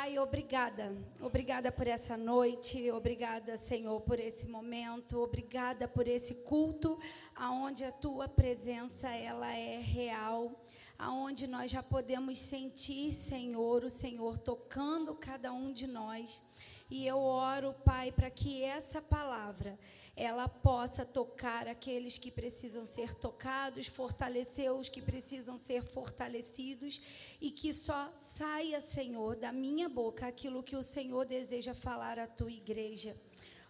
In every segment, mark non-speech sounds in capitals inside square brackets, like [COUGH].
Pai, obrigada. Obrigada por essa noite, obrigada, Senhor, por esse momento, obrigada por esse culto aonde a tua presença ela é real, aonde nós já podemos sentir, Senhor, o Senhor tocando cada um de nós. E eu oro, Pai, para que essa palavra ela possa tocar aqueles que precisam ser tocados, fortalecer os que precisam ser fortalecidos e que só saia, Senhor, da minha boca aquilo que o Senhor deseja falar à tua igreja.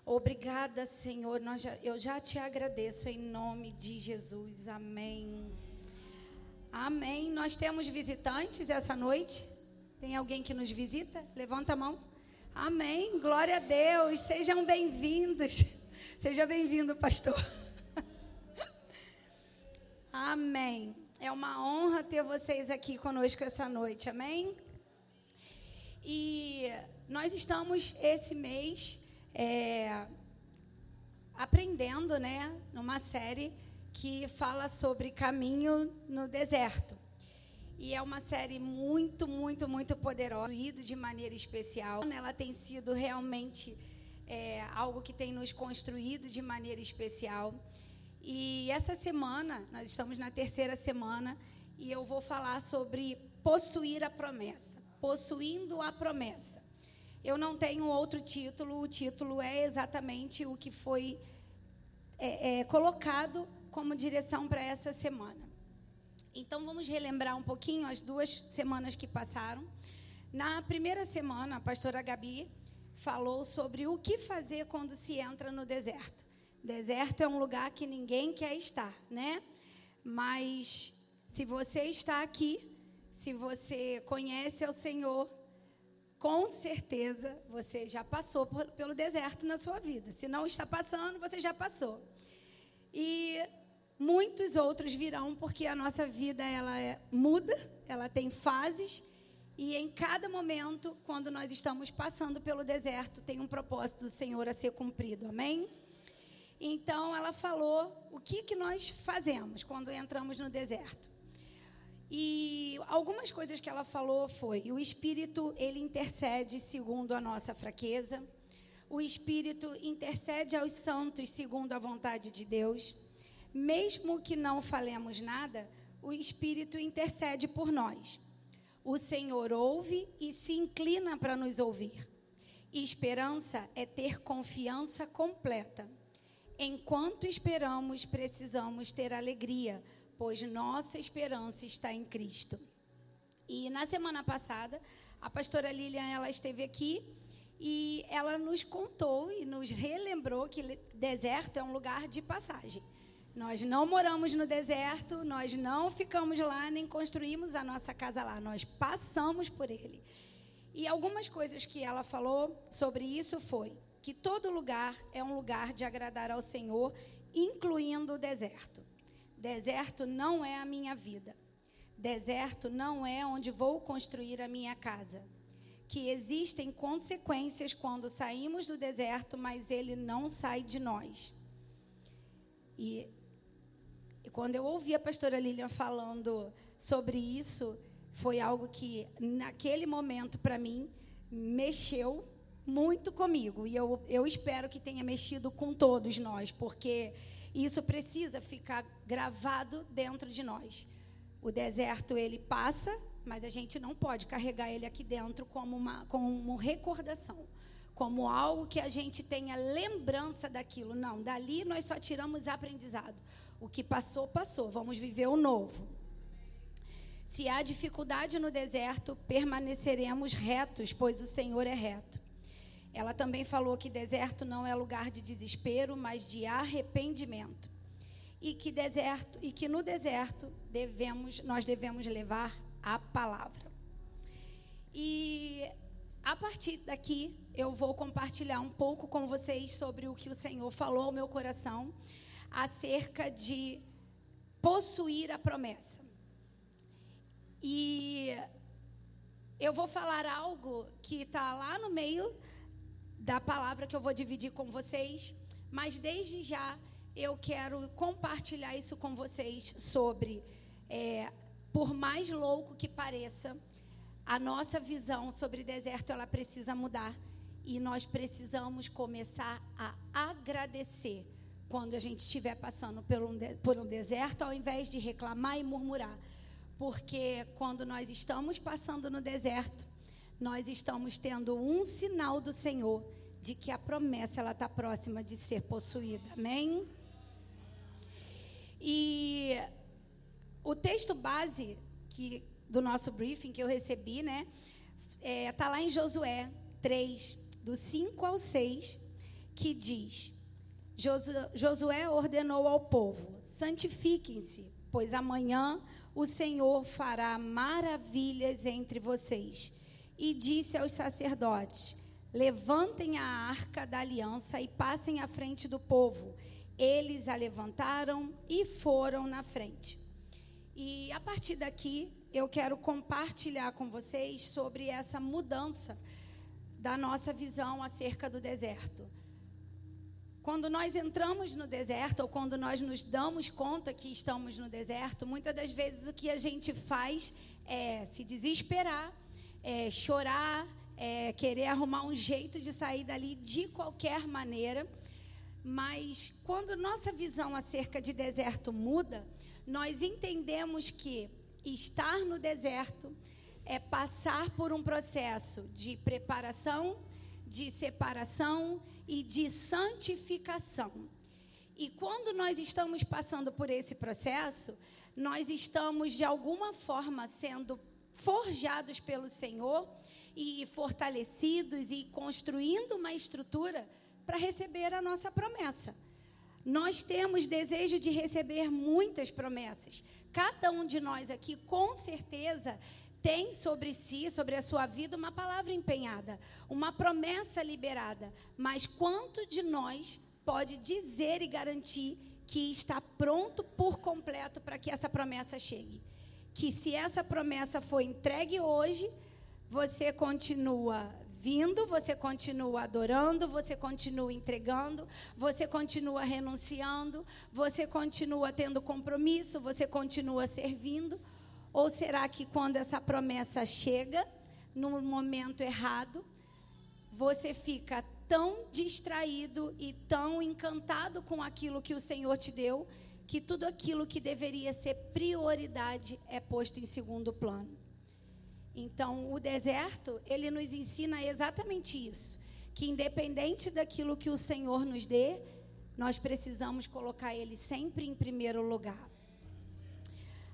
Obrigada, Senhor. Já, eu já te agradeço em nome de Jesus. Amém. Amém. Nós temos visitantes essa noite. Tem alguém que nos visita? Levanta a mão. Amém. Glória a Deus. Sejam bem-vindos. Seja bem-vindo, pastor. Amém. É uma honra ter vocês aqui conosco essa noite. Amém. E nós estamos esse mês é, aprendendo, né, numa série que fala sobre caminho no deserto. E é uma série muito, muito, muito poderosa, de maneira especial. Ela tem sido realmente é, algo que tem nos construído de maneira especial. E essa semana, nós estamos na terceira semana, e eu vou falar sobre possuir a promessa, possuindo a promessa. Eu não tenho outro título, o título é exatamente o que foi é, é, colocado como direção para essa semana. Então vamos relembrar um pouquinho as duas semanas que passaram. Na primeira semana, a pastora Gabi falou sobre o que fazer quando se entra no deserto. Deserto é um lugar que ninguém quer estar, né? Mas se você está aqui, se você conhece o Senhor, com certeza você já passou por, pelo deserto na sua vida. Se não está passando, você já passou. E muitos outros virão, porque a nossa vida ela é, muda, ela tem fases, e em cada momento, quando nós estamos passando pelo deserto, tem um propósito do Senhor a ser cumprido. Amém? Então ela falou o que, que nós fazemos quando entramos no deserto. E algumas coisas que ela falou foi: o Espírito ele intercede segundo a nossa fraqueza, o Espírito intercede aos santos segundo a vontade de Deus. Mesmo que não falemos nada, o Espírito intercede por nós. O Senhor ouve e se inclina para nos ouvir. E esperança é ter confiança completa. Enquanto esperamos, precisamos ter alegria, pois nossa esperança está em Cristo. E na semana passada, a pastora Lilian ela esteve aqui e ela nos contou e nos relembrou que deserto é um lugar de passagem. Nós não moramos no deserto, nós não ficamos lá, nem construímos a nossa casa lá, nós passamos por ele. E algumas coisas que ela falou sobre isso foi que todo lugar é um lugar de agradar ao Senhor, incluindo o deserto. Deserto não é a minha vida. Deserto não é onde vou construir a minha casa. Que existem consequências quando saímos do deserto, mas ele não sai de nós. E e quando eu ouvi a pastora Lilian falando sobre isso, foi algo que, naquele momento, para mim, mexeu muito comigo. E eu, eu espero que tenha mexido com todos nós, porque isso precisa ficar gravado dentro de nós. O deserto, ele passa, mas a gente não pode carregar ele aqui dentro como uma, como uma recordação como algo que a gente tenha lembrança daquilo. Não, dali nós só tiramos aprendizado. O que passou, passou. Vamos viver o novo. Se há dificuldade no deserto, permaneceremos retos, pois o Senhor é reto. Ela também falou que deserto não é lugar de desespero, mas de arrependimento. E que deserto e que no deserto devemos nós devemos levar a palavra. E a partir daqui eu vou compartilhar um pouco com vocês sobre o que o Senhor falou ao meu coração acerca de possuir a promessa. E eu vou falar algo que está lá no meio da palavra que eu vou dividir com vocês, mas desde já eu quero compartilhar isso com vocês sobre, é, por mais louco que pareça, a nossa visão sobre deserto ela precisa mudar e nós precisamos começar a agradecer quando a gente estiver passando por um, por um deserto, ao invés de reclamar e murmurar. Porque quando nós estamos passando no deserto, nós estamos tendo um sinal do Senhor de que a promessa ela está próxima de ser possuída. Amém? E o texto base que, do nosso briefing que eu recebi, né? Está é, tá lá em Josué 3, do 5 ao 6, que diz: Josué ordenou ao povo: santifiquem-se, pois amanhã o Senhor fará maravilhas entre vocês. E disse aos sacerdotes: Levantem a arca da aliança e passem à frente do povo. Eles a levantaram e foram na frente. E a partir daqui, eu quero compartilhar com vocês sobre essa mudança da nossa visão acerca do deserto. Quando nós entramos no deserto, ou quando nós nos damos conta que estamos no deserto, muitas das vezes o que a gente faz é se desesperar, é chorar, é querer arrumar um jeito de sair dali de qualquer maneira. Mas quando nossa visão acerca de deserto muda, nós entendemos que estar no deserto é passar por um processo de preparação, de separação e de santificação. E quando nós estamos passando por esse processo, nós estamos de alguma forma sendo forjados pelo Senhor e fortalecidos e construindo uma estrutura para receber a nossa promessa. Nós temos desejo de receber muitas promessas. Cada um de nós aqui, com certeza, tem sobre si, sobre a sua vida, uma palavra empenhada, uma promessa liberada. Mas quanto de nós pode dizer e garantir que está pronto por completo para que essa promessa chegue? Que se essa promessa foi entregue hoje, você continua vindo, você continua adorando, você continua entregando, você continua renunciando, você continua tendo compromisso, você continua servindo ou será que quando essa promessa chega, no momento errado, você fica tão distraído e tão encantado com aquilo que o Senhor te deu, que tudo aquilo que deveria ser prioridade é posto em segundo plano. Então, o deserto, ele nos ensina exatamente isso, que independente daquilo que o Senhor nos dê, nós precisamos colocar ele sempre em primeiro lugar.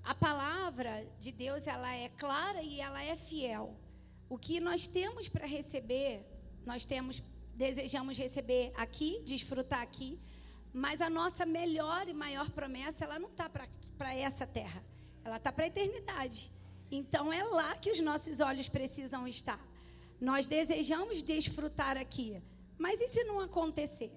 A palavra de Deus, ela é clara e ela é fiel. O que nós temos para receber, nós temos desejamos receber aqui, desfrutar aqui, mas a nossa melhor e maior promessa, ela não está para essa terra, ela está para a eternidade. Então é lá que os nossos olhos precisam estar. Nós desejamos desfrutar aqui, mas e se não acontecer?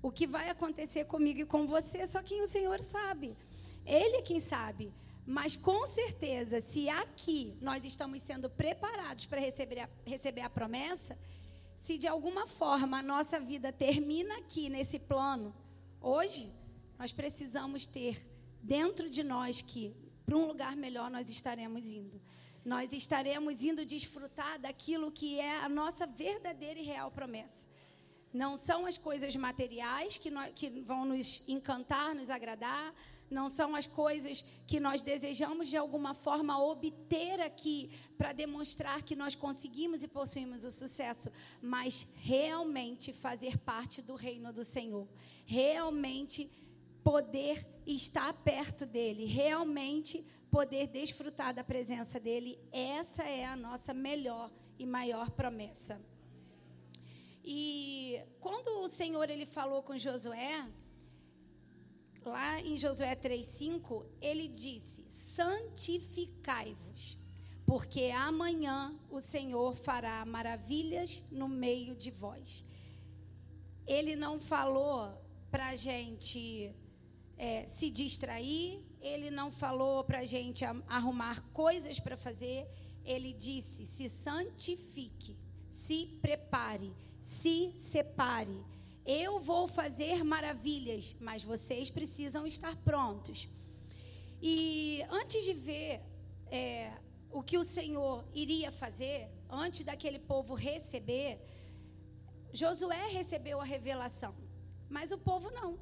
O que vai acontecer comigo e com você, só quem o Senhor sabe. Ele quem sabe. Mas com certeza, se aqui nós estamos sendo preparados para receber a, receber a promessa, se de alguma forma a nossa vida termina aqui nesse plano, hoje, nós precisamos ter dentro de nós que para um lugar melhor nós estaremos indo. Nós estaremos indo desfrutar daquilo que é a nossa verdadeira e real promessa. Não são as coisas materiais que, nós, que vão nos encantar, nos agradar, não são as coisas que nós desejamos de alguma forma obter aqui para demonstrar que nós conseguimos e possuímos o sucesso, mas realmente fazer parte do reino do Senhor, realmente poder estar perto dele, realmente poder desfrutar da presença dele, essa é a nossa melhor e maior promessa. E quando o Senhor ele falou com Josué, lá em Josué 3,5, ele disse: Santificai-vos, porque amanhã o Senhor fará maravilhas no meio de vós. Ele não falou para a gente é, se distrair, ele não falou para a gente arrumar coisas para fazer, ele disse: se santifique, se prepare, se separe eu vou fazer maravilhas, mas vocês precisam estar prontos. E antes de ver é, o que o Senhor iria fazer, antes daquele povo receber, Josué recebeu a revelação, mas o povo não.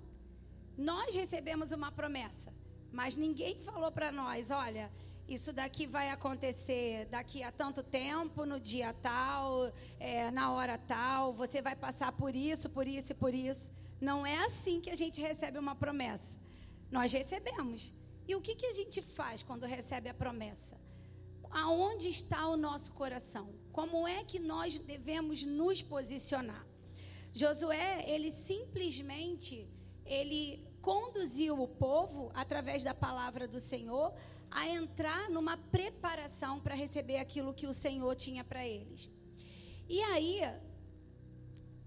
Nós recebemos uma promessa, mas ninguém falou para nós: olha, isso daqui vai acontecer daqui a tanto tempo, no dia tal, é, na hora tal, você vai passar por isso, por isso e por isso. Não é assim que a gente recebe uma promessa. Nós recebemos. E o que, que a gente faz quando recebe a promessa? Aonde está o nosso coração? Como é que nós devemos nos posicionar? Josué, ele simplesmente, ele conduziu o povo através da palavra do Senhor a entrar numa preparação para receber aquilo que o Senhor tinha para eles. E aí,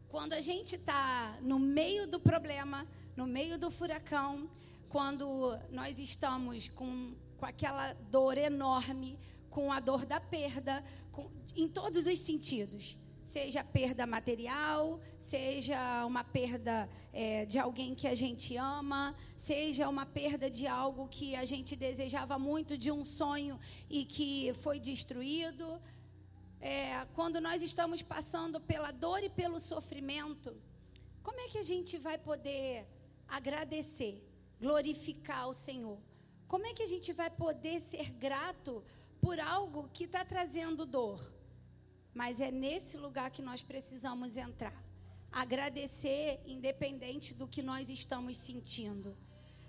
quando a gente está no meio do problema, no meio do furacão, quando nós estamos com, com aquela dor enorme, com a dor da perda, com, em todos os sentidos. Seja perda material, seja uma perda é, de alguém que a gente ama, seja uma perda de algo que a gente desejava muito, de um sonho e que foi destruído. É, quando nós estamos passando pela dor e pelo sofrimento, como é que a gente vai poder agradecer? glorificar o Senhor? Como é que a gente vai poder ser grato por algo que está trazendo dor? Mas é nesse lugar que nós precisamos entrar. Agradecer independente do que nós estamos sentindo.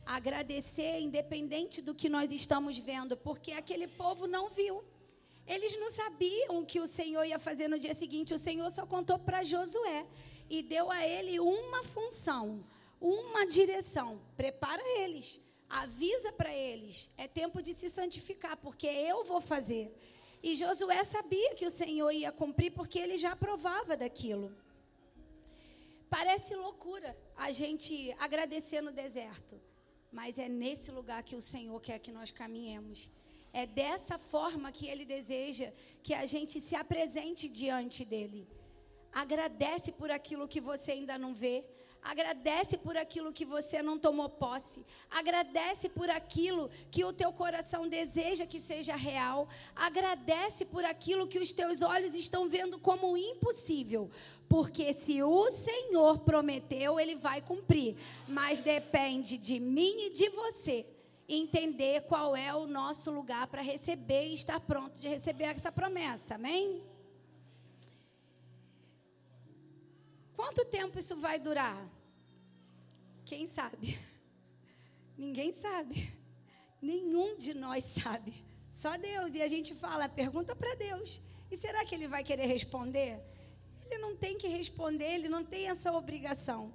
Agradecer independente do que nós estamos vendo, porque aquele povo não viu. Eles não sabiam o que o Senhor ia fazer no dia seguinte. O Senhor só contou para Josué e deu a ele uma função: uma direção. Prepara eles, avisa para eles. É tempo de se santificar, porque eu vou fazer. E Josué sabia que o Senhor ia cumprir, porque ele já provava daquilo. Parece loucura a gente agradecer no deserto, mas é nesse lugar que o Senhor quer que nós caminhemos. É dessa forma que Ele deseja que a gente se apresente diante dEle. Agradece por aquilo que você ainda não vê. Agradece por aquilo que você não tomou posse. Agradece por aquilo que o teu coração deseja que seja real. Agradece por aquilo que os teus olhos estão vendo como impossível. Porque se o Senhor prometeu, ele vai cumprir. Mas depende de mim e de você entender qual é o nosso lugar para receber e estar pronto de receber essa promessa. Amém? Quanto tempo isso vai durar? Quem sabe? [LAUGHS] Ninguém sabe. Nenhum de nós sabe. Só Deus. E a gente fala, pergunta para Deus. E será que ele vai querer responder? Ele não tem que responder, ele não tem essa obrigação.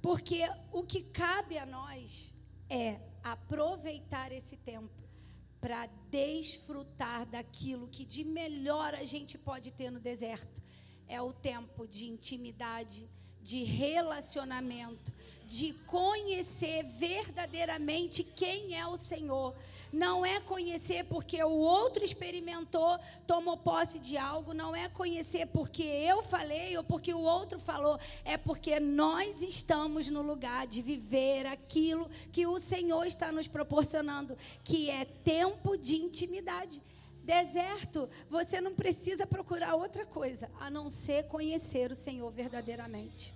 Porque o que cabe a nós é aproveitar esse tempo para desfrutar daquilo que de melhor a gente pode ter no deserto, é o tempo de intimidade, de relacionamento, de conhecer verdadeiramente quem é o Senhor. Não é conhecer porque o outro experimentou, tomou posse de algo, não é conhecer porque eu falei ou porque o outro falou, é porque nós estamos no lugar de viver aquilo que o Senhor está nos proporcionando, que é tempo de intimidade. Deserto, você não precisa procurar outra coisa a não ser conhecer o Senhor verdadeiramente.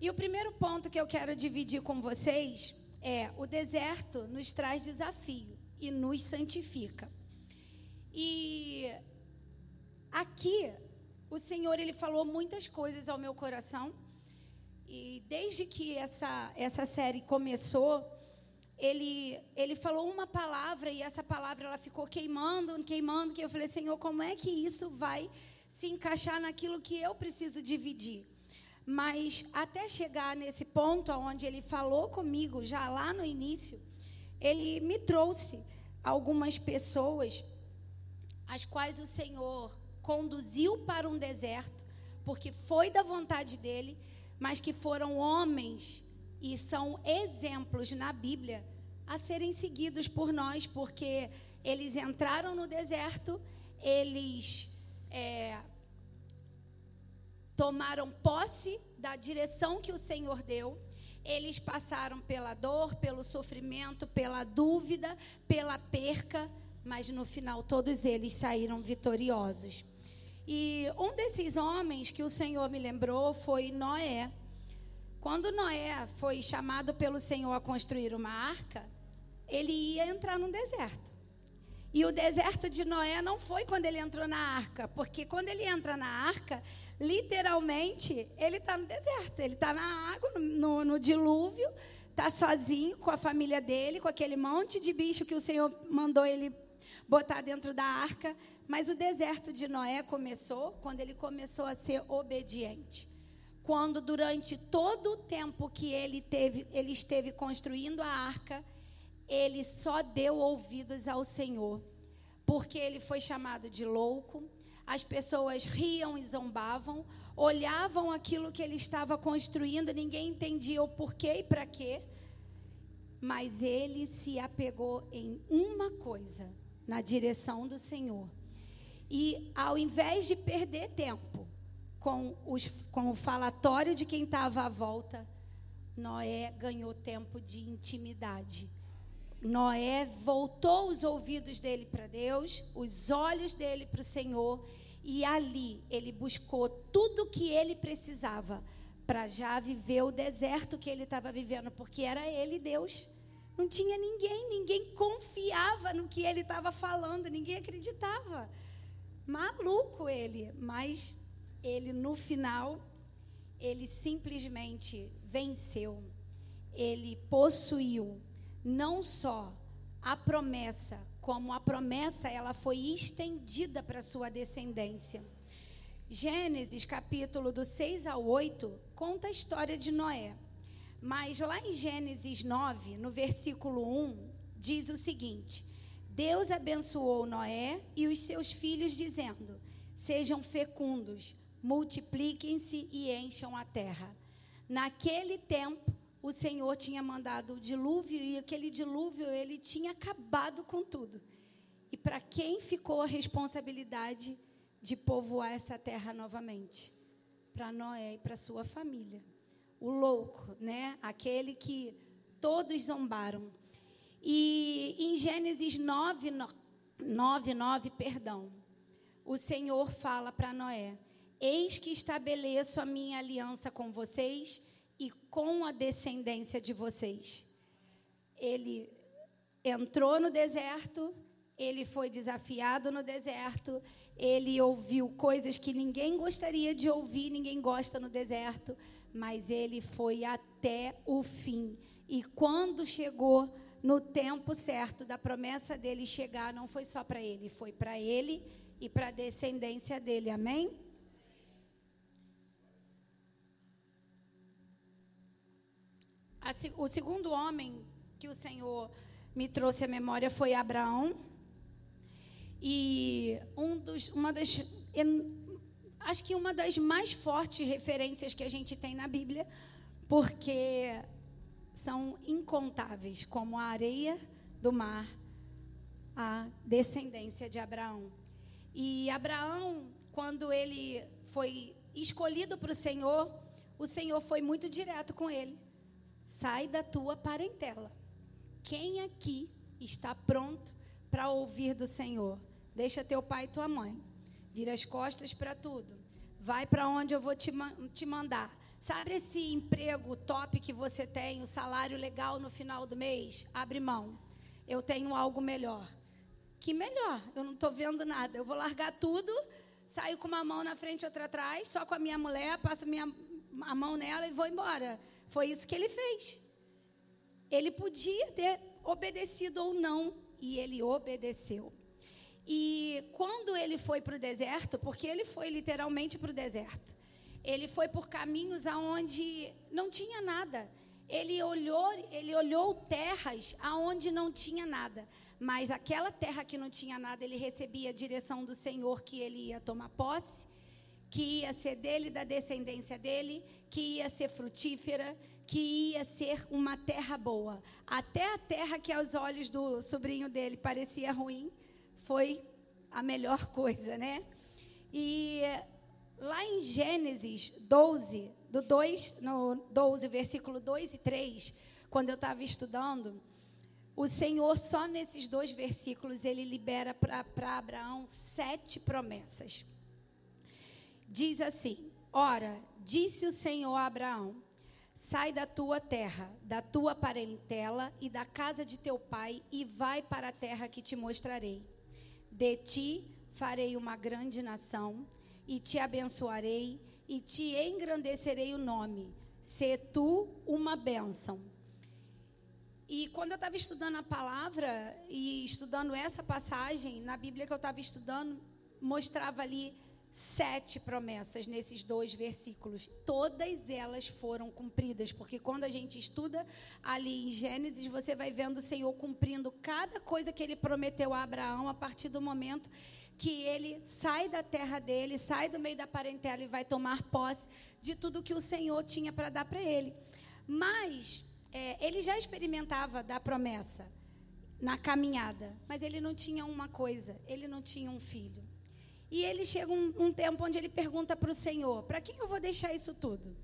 E o primeiro ponto que eu quero dividir com vocês é: o deserto nos traz desafio e nos santifica. E aqui o Senhor ele falou muitas coisas ao meu coração. E desde que essa, essa série começou, ele, ele falou uma palavra e essa palavra ela ficou queimando, queimando, que eu falei, Senhor, como é que isso vai se encaixar naquilo que eu preciso dividir? Mas até chegar nesse ponto onde ele falou comigo, já lá no início, ele me trouxe algumas pessoas as quais o Senhor conduziu para um deserto, porque foi da vontade dele, mas que foram homens e são exemplos na Bíblia a serem seguidos por nós, porque eles entraram no deserto, eles é, tomaram posse da direção que o Senhor deu, eles passaram pela dor, pelo sofrimento, pela dúvida, pela perca, mas no final todos eles saíram vitoriosos. E um desses homens que o Senhor me lembrou foi Noé. Quando Noé foi chamado pelo Senhor a construir uma arca, ele ia entrar num deserto. E o deserto de Noé não foi quando ele entrou na arca, porque quando ele entra na arca, literalmente, ele está no deserto, ele está na água, no, no dilúvio, está sozinho com a família dele, com aquele monte de bicho que o Senhor mandou ele botar dentro da arca. Mas o deserto de Noé começou quando ele começou a ser obediente. Quando durante todo o tempo que ele teve, ele esteve construindo a arca, ele só deu ouvidos ao Senhor, porque ele foi chamado de louco. As pessoas riam e zombavam, olhavam aquilo que ele estava construindo, ninguém entendia o porquê e para quê. Mas ele se apegou em uma coisa, na direção do Senhor. E ao invés de perder tempo com, os, com o falatório de quem estava à volta, Noé ganhou tempo de intimidade. Noé voltou os ouvidos dele para Deus, os olhos dele para o Senhor, e ali ele buscou tudo o que ele precisava para já viver o deserto que ele estava vivendo, porque era ele Deus. Não tinha ninguém, ninguém confiava no que ele estava falando, ninguém acreditava. Maluco ele, mas ele no final, ele simplesmente venceu. Ele possuiu não só a promessa, como a promessa ela foi estendida para sua descendência. Gênesis capítulo do 6 ao 8 conta a história de Noé. Mas lá em Gênesis 9, no versículo 1, diz o seguinte: Deus abençoou Noé e os seus filhos, dizendo: Sejam fecundos, multipliquem-se e encham a terra. Naquele tempo, o Senhor tinha mandado o dilúvio e aquele dilúvio ele tinha acabado com tudo. E para quem ficou a responsabilidade de povoar essa terra novamente? Para Noé e para sua família. O louco, né? Aquele que todos zombaram. E em Gênesis 9, 9, 9 perdão, o Senhor fala para Noé: Eis que estabeleço a minha aliança com vocês e com a descendência de vocês. Ele entrou no deserto, ele foi desafiado no deserto, ele ouviu coisas que ninguém gostaria de ouvir, ninguém gosta no deserto, mas ele foi até o fim. E quando chegou no tempo certo da promessa dele chegar, não foi só para ele, foi para ele e para a descendência dele. Amém? O segundo homem que o Senhor me trouxe à memória foi Abraão. E um dos, uma das, acho que uma das mais fortes referências que a gente tem na Bíblia, porque são incontáveis, como a areia do mar, a descendência de Abraão. E Abraão, quando ele foi escolhido para o Senhor, o Senhor foi muito direto com ele. Sai da tua parentela. Quem aqui está pronto para ouvir do Senhor? Deixa teu pai e tua mãe. Vira as costas para tudo. Vai para onde eu vou te, te mandar. Sabe esse emprego top que você tem, o salário legal no final do mês? Abre mão. Eu tenho algo melhor. Que melhor? Eu não estou vendo nada. Eu vou largar tudo, saio com uma mão na frente e outra atrás, só com a minha mulher, passo minha, a mão nela e vou embora. Foi isso que ele fez. Ele podia ter obedecido ou não, e ele obedeceu. E quando ele foi para o deserto, porque ele foi literalmente para o deserto, ele foi por caminhos aonde não tinha nada. Ele olhou, ele olhou terras aonde não tinha nada. Mas aquela terra que não tinha nada, ele recebia a direção do Senhor que ele ia tomar posse, que ia ser dele, da descendência dele, que ia ser frutífera, que ia ser uma terra boa. Até a terra que aos olhos do sobrinho dele parecia ruim, foi a melhor [LAUGHS] coisa, né? E Lá em Gênesis 12, do 2, no 12, versículo 2 e 3, quando eu estava estudando, o Senhor, só nesses dois versículos, ele libera para Abraão sete promessas. Diz assim: Ora, disse o Senhor a Abraão: Sai da tua terra, da tua parentela e da casa de teu pai, e vai para a terra que te mostrarei. De ti farei uma grande nação, e te abençoarei, e te engrandecerei o nome. Se tu uma bênção. E quando eu estava estudando a palavra e estudando essa passagem, na Bíblia que eu estava estudando, mostrava ali sete promessas nesses dois versículos. Todas elas foram cumpridas, porque quando a gente estuda ali em Gênesis, você vai vendo o Senhor cumprindo cada coisa que ele prometeu a Abraão a partir do momento que ele sai da terra dele, sai do meio da parentela e vai tomar posse de tudo que o Senhor tinha para dar para ele. Mas é, ele já experimentava da promessa na caminhada, mas ele não tinha uma coisa, ele não tinha um filho. E ele chega um, um tempo onde ele pergunta para o Senhor: para quem eu vou deixar isso tudo?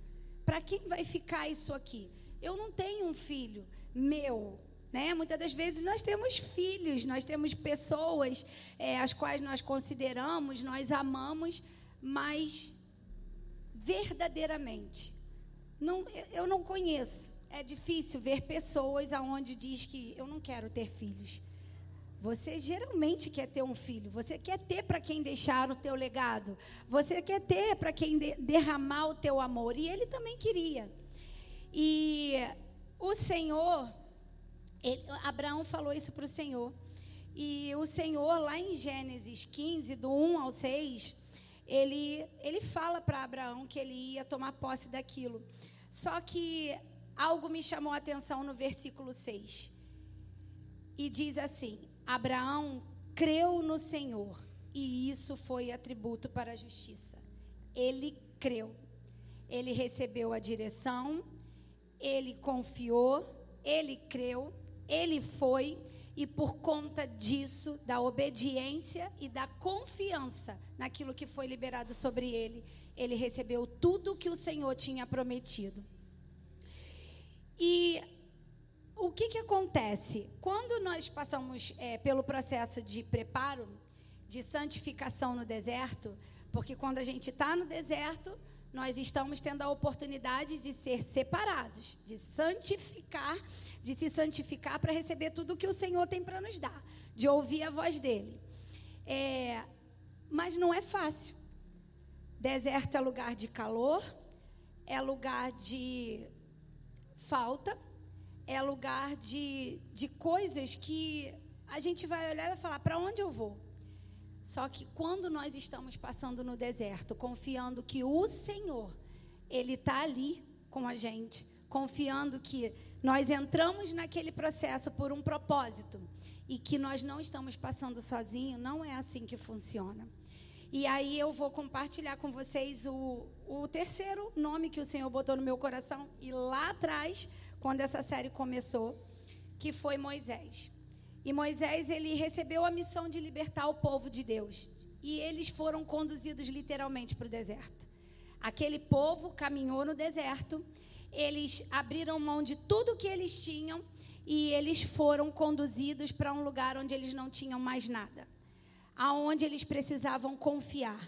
Para quem vai ficar isso aqui? Eu não tenho um filho meu. Né? Muitas das vezes nós temos filhos, nós temos pessoas é, as quais nós consideramos, nós amamos, mas verdadeiramente, não, eu não conheço é difícil ver pessoas aonde diz que eu não quero ter filhos. Você geralmente quer ter um filho. Você quer ter para quem deixar o teu legado. Você quer ter para quem de, derramar o teu amor. E ele também queria. E o Senhor, ele, Abraão falou isso para o Senhor. E o Senhor, lá em Gênesis 15, do 1 ao 6, ele, ele fala para Abraão que ele ia tomar posse daquilo. Só que algo me chamou a atenção no versículo 6. E diz assim: Abraão creu no Senhor, e isso foi atributo para a justiça. Ele creu. Ele recebeu a direção, ele confiou, ele creu, ele foi, e por conta disso, da obediência e da confiança naquilo que foi liberado sobre ele, ele recebeu tudo que o Senhor tinha prometido. E o que, que acontece? Quando nós passamos é, pelo processo de preparo, de santificação no deserto, porque quando a gente está no deserto, nós estamos tendo a oportunidade de ser separados, de santificar, de se santificar para receber tudo que o Senhor tem para nos dar, de ouvir a voz dele. É, mas não é fácil. Deserto é lugar de calor, é lugar de falta, é lugar de, de coisas que a gente vai olhar e vai falar: para onde eu vou? Só que quando nós estamos passando no deserto, confiando que o Senhor, Ele está ali com a gente, confiando que nós entramos naquele processo por um propósito e que nós não estamos passando sozinho, não é assim que funciona. E aí eu vou compartilhar com vocês o, o terceiro nome que o Senhor botou no meu coração. E lá atrás, quando essa série começou, que foi Moisés. E Moisés, ele recebeu a missão de libertar o povo de Deus. E eles foram conduzidos literalmente para o deserto. Aquele povo caminhou no deserto, eles abriram mão de tudo que eles tinham e eles foram conduzidos para um lugar onde eles não tinham mais nada aonde eles precisavam confiar.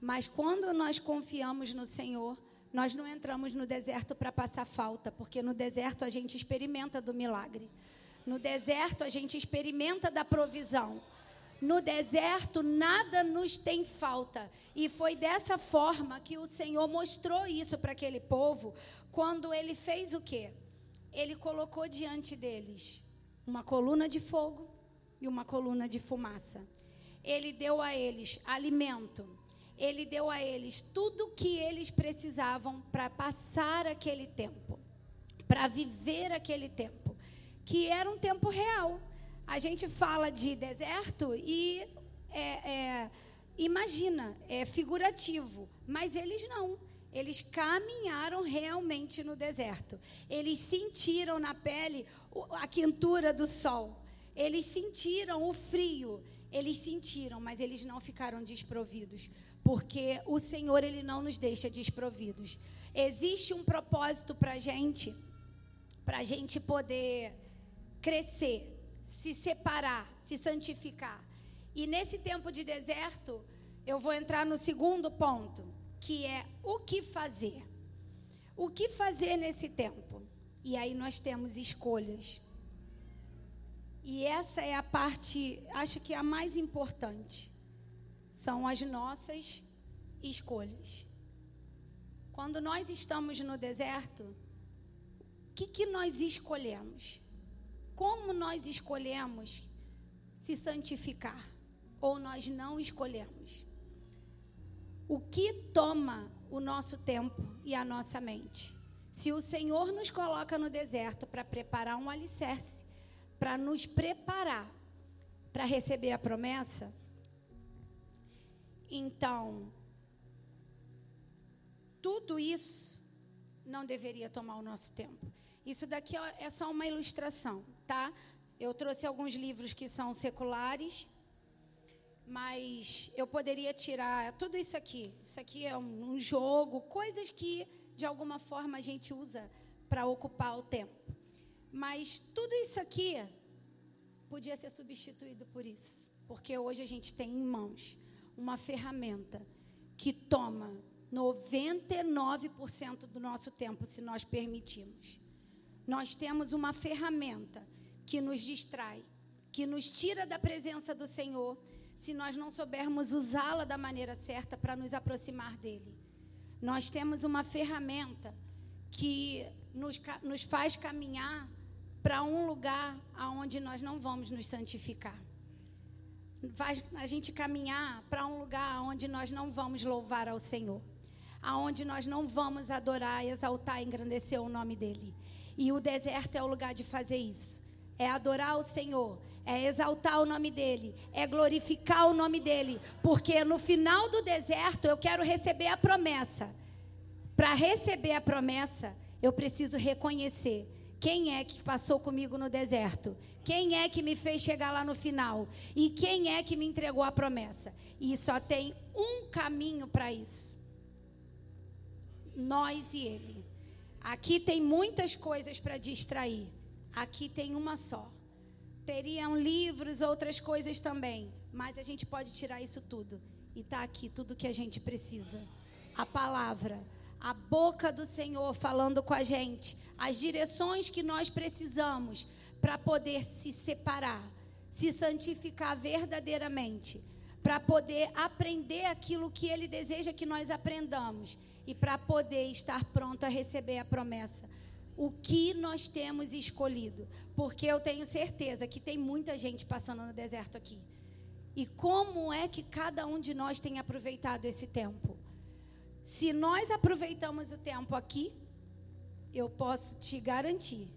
Mas quando nós confiamos no Senhor, nós não entramos no deserto para passar falta, porque no deserto a gente experimenta do milagre. No deserto a gente experimenta da provisão. No deserto nada nos tem falta. E foi dessa forma que o Senhor mostrou isso para aquele povo, quando ele fez o quê? Ele colocou diante deles uma coluna de fogo e uma coluna de fumaça ele deu a eles alimento, ele deu a eles tudo que eles precisavam para passar aquele tempo, para viver aquele tempo, que era um tempo real. A gente fala de deserto e é, é, imagina, é figurativo, mas eles não. Eles caminharam realmente no deserto. Eles sentiram na pele a quentura do sol. Eles sentiram o frio. Eles sentiram, mas eles não ficaram desprovidos, porque o Senhor ele não nos deixa desprovidos. Existe um propósito para gente, para gente poder crescer. se separar, se santificar. E nesse tempo de deserto, eu vou entrar no segundo ponto, que é o que fazer. O que fazer nesse tempo? E aí nós temos escolhas. E essa é a parte, acho que a mais importante. São as nossas escolhas. Quando nós estamos no deserto, o que, que nós escolhemos? Como nós escolhemos se santificar? Ou nós não escolhemos? O que toma o nosso tempo e a nossa mente? Se o Senhor nos coloca no deserto para preparar um alicerce, para nos preparar para receber a promessa, então tudo isso não deveria tomar o nosso tempo. Isso daqui é só uma ilustração, tá? Eu trouxe alguns livros que são seculares, mas eu poderia tirar tudo isso aqui. Isso aqui é um, jogo, coisas que de alguma forma a gente usa para ocupar o tempo. Mas tudo isso aqui podia ser substituído por isso, porque hoje a gente tem em mãos uma ferramenta que toma 99% do nosso tempo, se nós permitirmos. Nós temos uma ferramenta que nos distrai, que nos tira da presença do Senhor, se nós não soubermos usá-la da maneira certa para nos aproximar dele. Nós temos uma ferramenta que nos, nos faz caminhar para um lugar aonde nós não vamos nos santificar. Faz a gente caminhar para um lugar onde nós não vamos louvar ao Senhor, aonde nós não vamos adorar, exaltar, engrandecer o nome dele. E o deserto é o lugar de fazer isso. É adorar o Senhor, é exaltar o nome dele, é glorificar o nome dele, porque no final do deserto eu quero receber a promessa. Para receber a promessa, eu preciso reconhecer quem é que passou comigo no deserto, quem é que me fez chegar lá no final e quem é que me entregou a promessa. E só tem um caminho para isso: nós e ele. Aqui tem muitas coisas para distrair. Aqui tem uma só. Teriam livros, outras coisas também. Mas a gente pode tirar isso tudo. E está aqui tudo que a gente precisa. A palavra, a boca do Senhor falando com a gente, as direções que nós precisamos para poder se separar, se santificar verdadeiramente, para poder aprender aquilo que Ele deseja que nós aprendamos e para poder estar pronto a receber a promessa. O que nós temos escolhido? Porque eu tenho certeza que tem muita gente passando no deserto aqui. E como é que cada um de nós tem aproveitado esse tempo? Se nós aproveitamos o tempo aqui, eu posso te garantir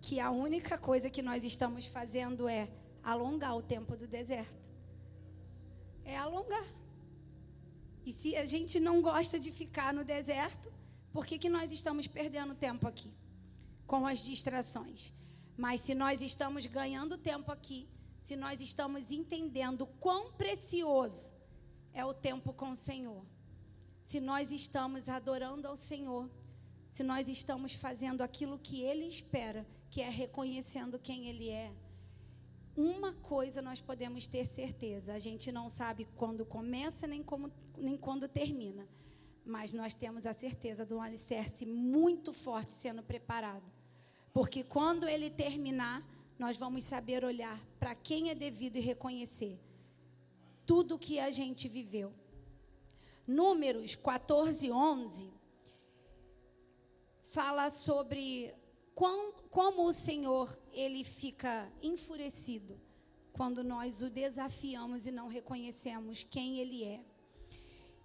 que a única coisa que nós estamos fazendo é alongar o tempo do deserto. É alongar. E se a gente não gosta de ficar no deserto, por que, que nós estamos perdendo tempo aqui? Com as distrações. Mas se nós estamos ganhando tempo aqui, se nós estamos entendendo quão precioso é o tempo com o Senhor, se nós estamos adorando ao Senhor, se nós estamos fazendo aquilo que Ele espera, que é reconhecendo quem Ele é, uma coisa nós podemos ter certeza: a gente não sabe quando começa nem, como, nem quando termina, mas nós temos a certeza de um alicerce muito forte sendo preparado. Porque quando ele terminar, nós vamos saber olhar para quem é devido e reconhecer tudo que a gente viveu. Números 14, 11 fala sobre como o Senhor ele fica enfurecido quando nós o desafiamos e não reconhecemos quem ele é.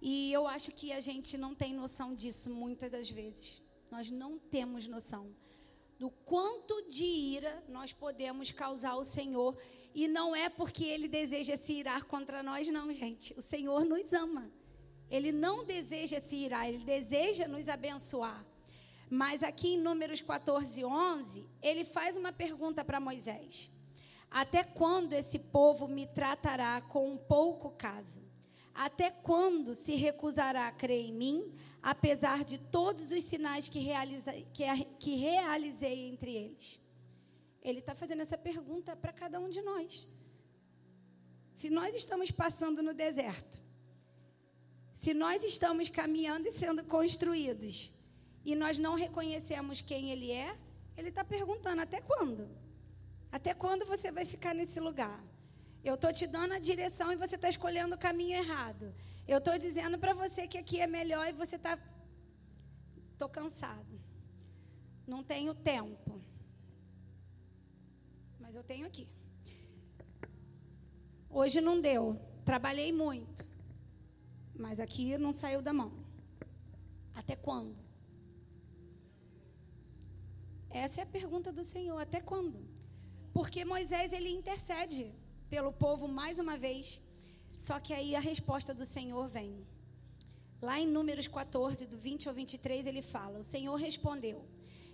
E eu acho que a gente não tem noção disso muitas das vezes. Nós não temos noção do quanto de ira nós podemos causar ao Senhor. E não é porque ele deseja se irar contra nós, não, gente. O Senhor nos ama. Ele não deseja se irar, ele deseja nos abençoar. Mas aqui em Números 14, 11, ele faz uma pergunta para Moisés: Até quando esse povo me tratará com um pouco caso? Até quando se recusará a crer em mim, apesar de todos os sinais que, realiza, que, que realizei entre eles? Ele está fazendo essa pergunta para cada um de nós. Se nós estamos passando no deserto, se nós estamos caminhando e sendo construídos, e nós não reconhecemos quem Ele é, Ele está perguntando: até quando? Até quando você vai ficar nesse lugar? Eu estou te dando a direção e você está escolhendo o caminho errado. Eu estou dizendo para você que aqui é melhor e você está. Estou cansado. Não tenho tempo. Mas eu tenho aqui. Hoje não deu. Trabalhei muito. Mas aqui não saiu da mão. Até quando? Essa é a pergunta do Senhor. Até quando? Porque Moisés ele intercede pelo povo mais uma vez. Só que aí a resposta do Senhor vem. Lá em Números 14, do 20 ao 23, ele fala: O Senhor respondeu: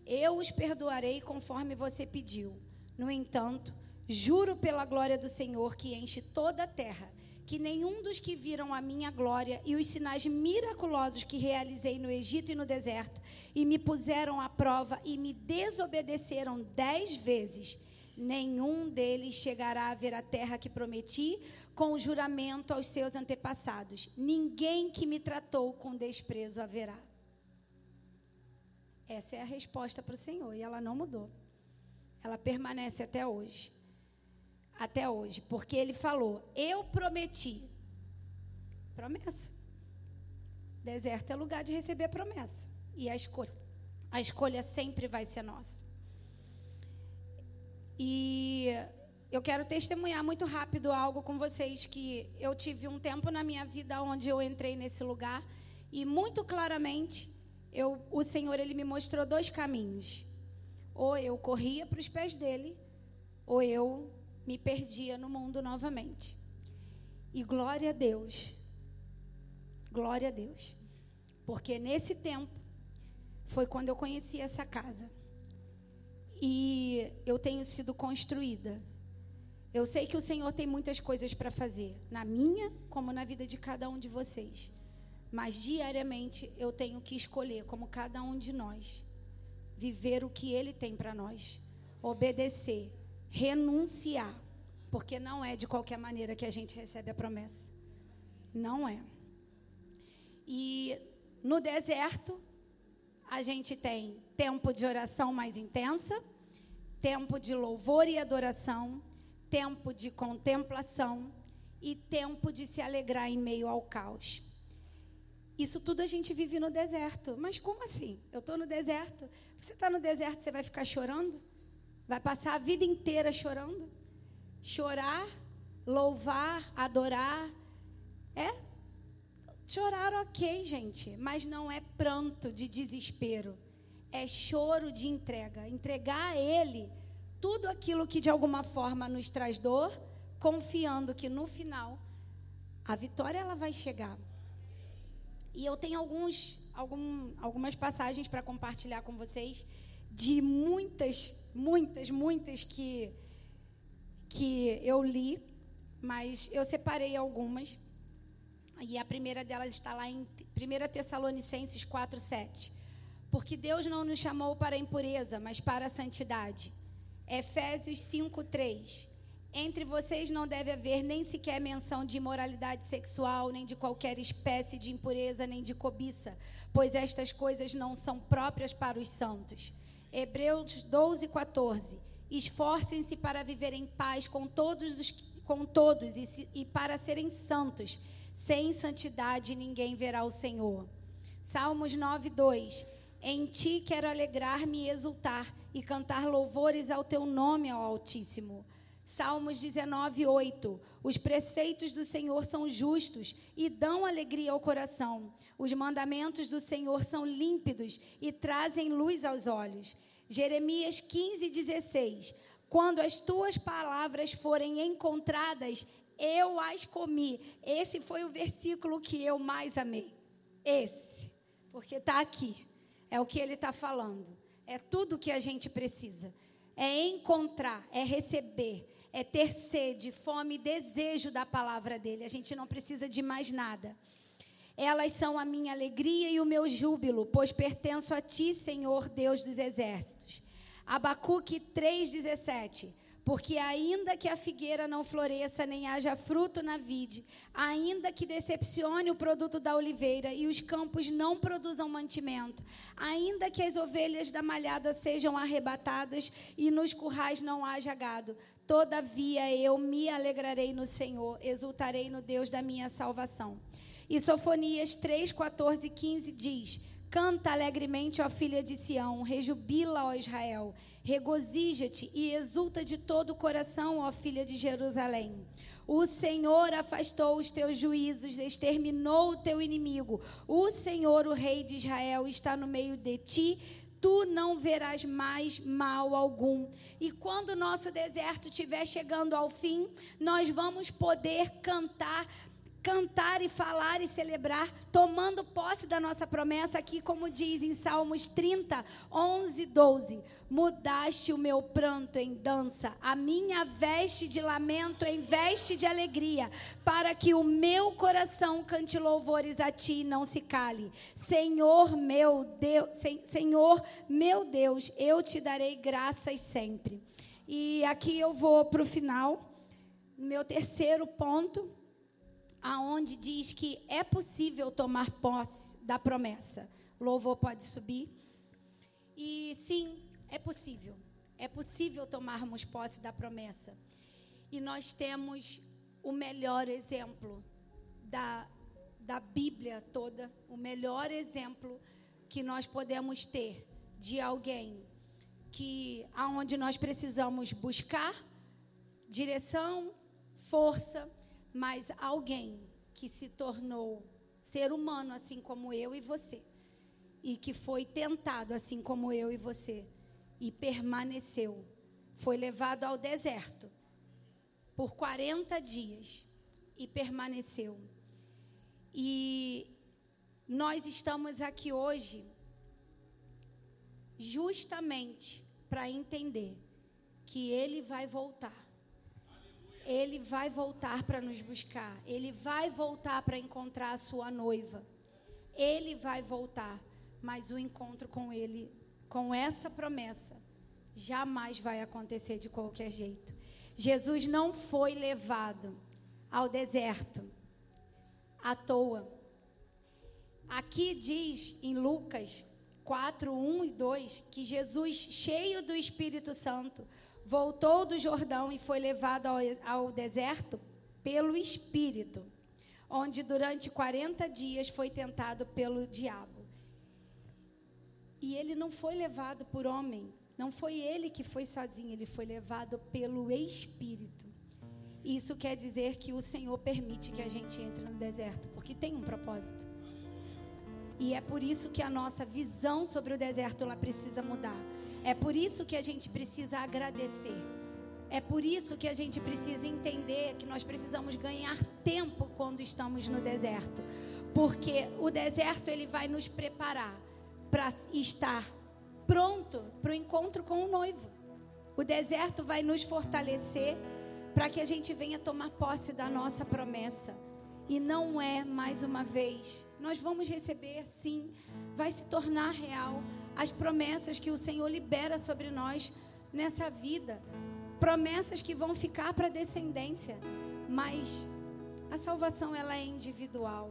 Eu os perdoarei conforme você pediu. No entanto, juro pela glória do Senhor que enche toda a terra, que nenhum dos que viram a minha glória e os sinais miraculosos que realizei no Egito e no deserto, e me puseram à prova e me desobedeceram dez vezes, nenhum deles chegará a ver a terra que prometi com o juramento aos seus antepassados. Ninguém que me tratou com desprezo haverá. Essa é a resposta para o Senhor e ela não mudou. Ela permanece até hoje. Até hoje, porque ele falou: Eu prometi. Promessa. Deserto é lugar de receber a promessa. E a escolha, a escolha sempre vai ser nossa. E eu quero testemunhar muito rápido algo com vocês que eu tive um tempo na minha vida onde eu entrei nesse lugar e muito claramente eu, o Senhor ele me mostrou dois caminhos. Ou eu corria para os pés dele, ou eu me perdia no mundo novamente. E glória a Deus. Glória a Deus. Porque nesse tempo foi quando eu conheci essa casa. E eu tenho sido construída. Eu sei que o Senhor tem muitas coisas para fazer, na minha como na vida de cada um de vocês. Mas diariamente eu tenho que escolher, como cada um de nós, viver o que Ele tem para nós, obedecer, renunciar, porque não é de qualquer maneira que a gente recebe a promessa. Não é. E no deserto, a gente tem tempo de oração mais intensa, tempo de louvor e adoração, tempo de contemplação e tempo de se alegrar em meio ao caos. Isso tudo a gente vive no deserto. Mas como assim? Eu estou no deserto. Você está no deserto, você vai ficar chorando? Vai passar a vida inteira chorando? Chorar, louvar, adorar. É chorar, ok, gente, mas não é pranto de desespero. É choro de entrega. Entregar a Ele tudo aquilo que de alguma forma nos traz dor, confiando que no final a vitória ela vai chegar. E eu tenho alguns, algum, algumas passagens para compartilhar com vocês de muitas, muitas, muitas que que eu li, mas eu separei algumas. E a primeira delas está lá em 1 Tessalonicenses 4, 7. Porque Deus não nos chamou para a impureza, mas para a santidade. Efésios 5, 3. Entre vocês não deve haver nem sequer menção de imoralidade sexual, nem de qualquer espécie de impureza, nem de cobiça, pois estas coisas não são próprias para os santos. Hebreus 12, 14. Esforcem-se para viver em paz com todos, os, com todos e, se, e para serem santos. Sem santidade ninguém verá o Senhor. Salmos 9, 2. Em ti quero alegrar-me e exultar e cantar louvores ao teu nome, ao Altíssimo. Salmos 19, 8. Os preceitos do Senhor são justos e dão alegria ao coração. Os mandamentos do Senhor são límpidos e trazem luz aos olhos. Jeremias 15, 16. Quando as tuas palavras forem encontradas, eu as comi. Esse foi o versículo que eu mais amei. Esse. Porque está aqui. É o que ele está falando. É tudo que a gente precisa. É encontrar, é receber, é ter sede, fome e desejo da palavra dele. A gente não precisa de mais nada. Elas são a minha alegria e o meu júbilo, pois pertenço a ti, Senhor Deus dos exércitos. Abacuque 3,17. Porque ainda que a figueira não floresça, nem haja fruto na vide, ainda que decepcione o produto da oliveira e os campos não produzam mantimento, ainda que as ovelhas da malhada sejam arrebatadas e nos currais não haja gado, todavia eu me alegrarei no Senhor, exultarei no Deus da minha salvação. E Sofonias 3, 14 e 15 diz: Canta alegremente, ó filha de Sião, rejubila, ó Israel. Regozija-te e exulta de todo o coração, ó filha de Jerusalém. O Senhor afastou os teus juízos, exterminou o teu inimigo. O Senhor, o Rei de Israel, está no meio de ti. Tu não verás mais mal algum. E quando o nosso deserto estiver chegando ao fim, nós vamos poder cantar cantar e falar e celebrar, tomando posse da nossa promessa, aqui, como diz em Salmos 30, 11, 12: Mudaste o meu pranto em dança, a minha veste de lamento em veste de alegria, para que o meu coração cante louvores a ti e não se cale. Senhor meu Deus, Senhor meu Deus, eu te darei graças sempre. E aqui eu vou para o final, meu terceiro ponto aonde diz que é possível tomar posse da promessa. Louvor pode subir. E sim, é possível. É possível tomarmos posse da promessa. E nós temos o melhor exemplo da, da Bíblia toda, o melhor exemplo que nós podemos ter de alguém que aonde nós precisamos buscar direção, força, mas alguém que se tornou ser humano assim como eu e você, e que foi tentado assim como eu e você, e permaneceu, foi levado ao deserto por 40 dias e permaneceu. E nós estamos aqui hoje justamente para entender que ele vai voltar ele vai voltar para nos buscar. Ele vai voltar para encontrar a sua noiva. Ele vai voltar. Mas o encontro com ele, com essa promessa, jamais vai acontecer de qualquer jeito. Jesus não foi levado ao deserto à toa. Aqui diz em Lucas 4, 1 e 2 que Jesus, cheio do Espírito Santo, voltou do Jordão e foi levado ao, ao deserto pelo Espírito, onde durante 40 dias foi tentado pelo diabo. E ele não foi levado por homem, não foi ele que foi sozinho, ele foi levado pelo Espírito. Isso quer dizer que o Senhor permite que a gente entre no deserto, porque tem um propósito. E é por isso que a nossa visão sobre o deserto precisa mudar. É por isso que a gente precisa agradecer. É por isso que a gente precisa entender que nós precisamos ganhar tempo quando estamos no deserto. Porque o deserto ele vai nos preparar para estar pronto para o encontro com o noivo. O deserto vai nos fortalecer para que a gente venha tomar posse da nossa promessa. E não é mais uma vez. Nós vamos receber sim, vai se tornar real as promessas que o Senhor libera sobre nós nessa vida. Promessas que vão ficar para a descendência. Mas a salvação ela é individual.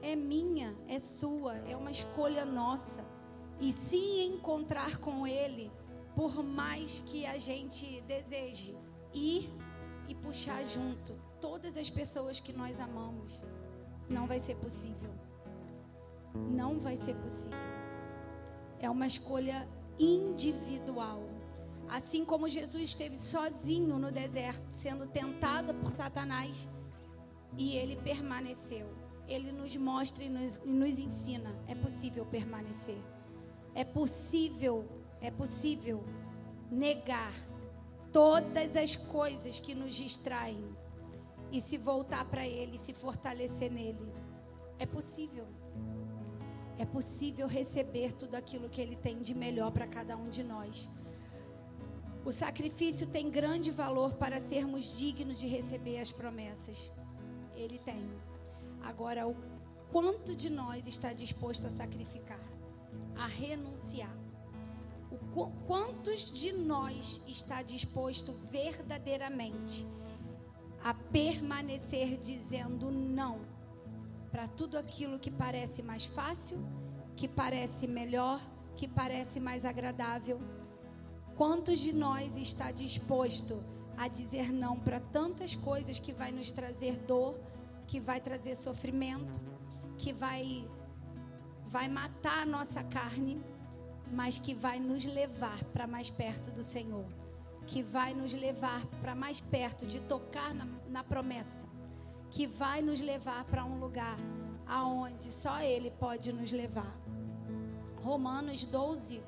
É minha, é sua, é uma escolha nossa. E se encontrar com Ele, por mais que a gente deseje ir e puxar junto todas as pessoas que nós amamos, não vai ser possível. Não vai ser possível. É uma escolha individual. Assim como Jesus esteve sozinho no deserto, sendo tentado por Satanás, e ele permaneceu. Ele nos mostra e nos, e nos ensina: é possível permanecer. É possível, é possível negar todas as coisas que nos distraem e se voltar para Ele, se fortalecer nele. É possível. É possível receber tudo aquilo que Ele tem de melhor para cada um de nós. O sacrifício tem grande valor para sermos dignos de receber as promessas. Ele tem. Agora, o quanto de nós está disposto a sacrificar, a renunciar? O, quantos de nós está disposto verdadeiramente a permanecer dizendo não para tudo aquilo que parece mais fácil, que parece melhor, que parece mais agradável? Quantos de nós está disposto a dizer não para tantas coisas que vai nos trazer dor, que vai trazer sofrimento, que vai vai matar a nossa carne, mas que vai nos levar para mais perto do Senhor, que vai nos levar para mais perto de tocar na, na promessa, que vai nos levar para um lugar aonde só Ele pode nos levar. Romanos 12,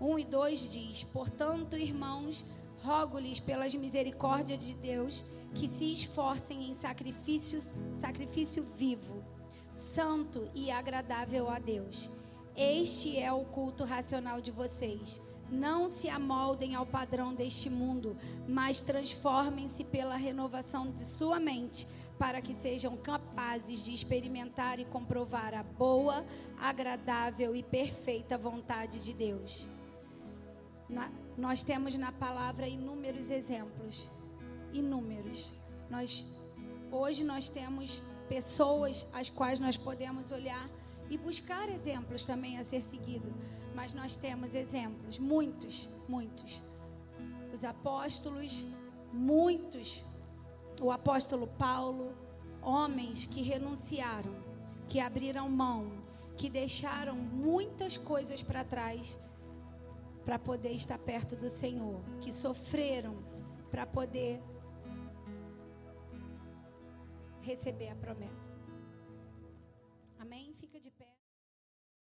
1 e 2 diz: Portanto, irmãos, rogo-lhes pelas misericórdias de Deus que se esforcem em sacrifícios, sacrifício vivo, santo e agradável a Deus. Este é o culto racional de vocês. Não se amoldem ao padrão deste mundo, mas transformem-se pela renovação de sua mente, para que sejam capazes de experimentar e comprovar a boa, agradável e perfeita vontade de Deus. Na, nós temos na palavra inúmeros exemplos, inúmeros. Nós hoje nós temos pessoas às quais nós podemos olhar e buscar exemplos também a ser seguido. Mas nós temos exemplos, muitos, muitos. Os apóstolos, muitos. O apóstolo Paulo, homens que renunciaram, que abriram mão, que deixaram muitas coisas para trás para poder estar perto do Senhor, que sofreram para poder receber a promessa.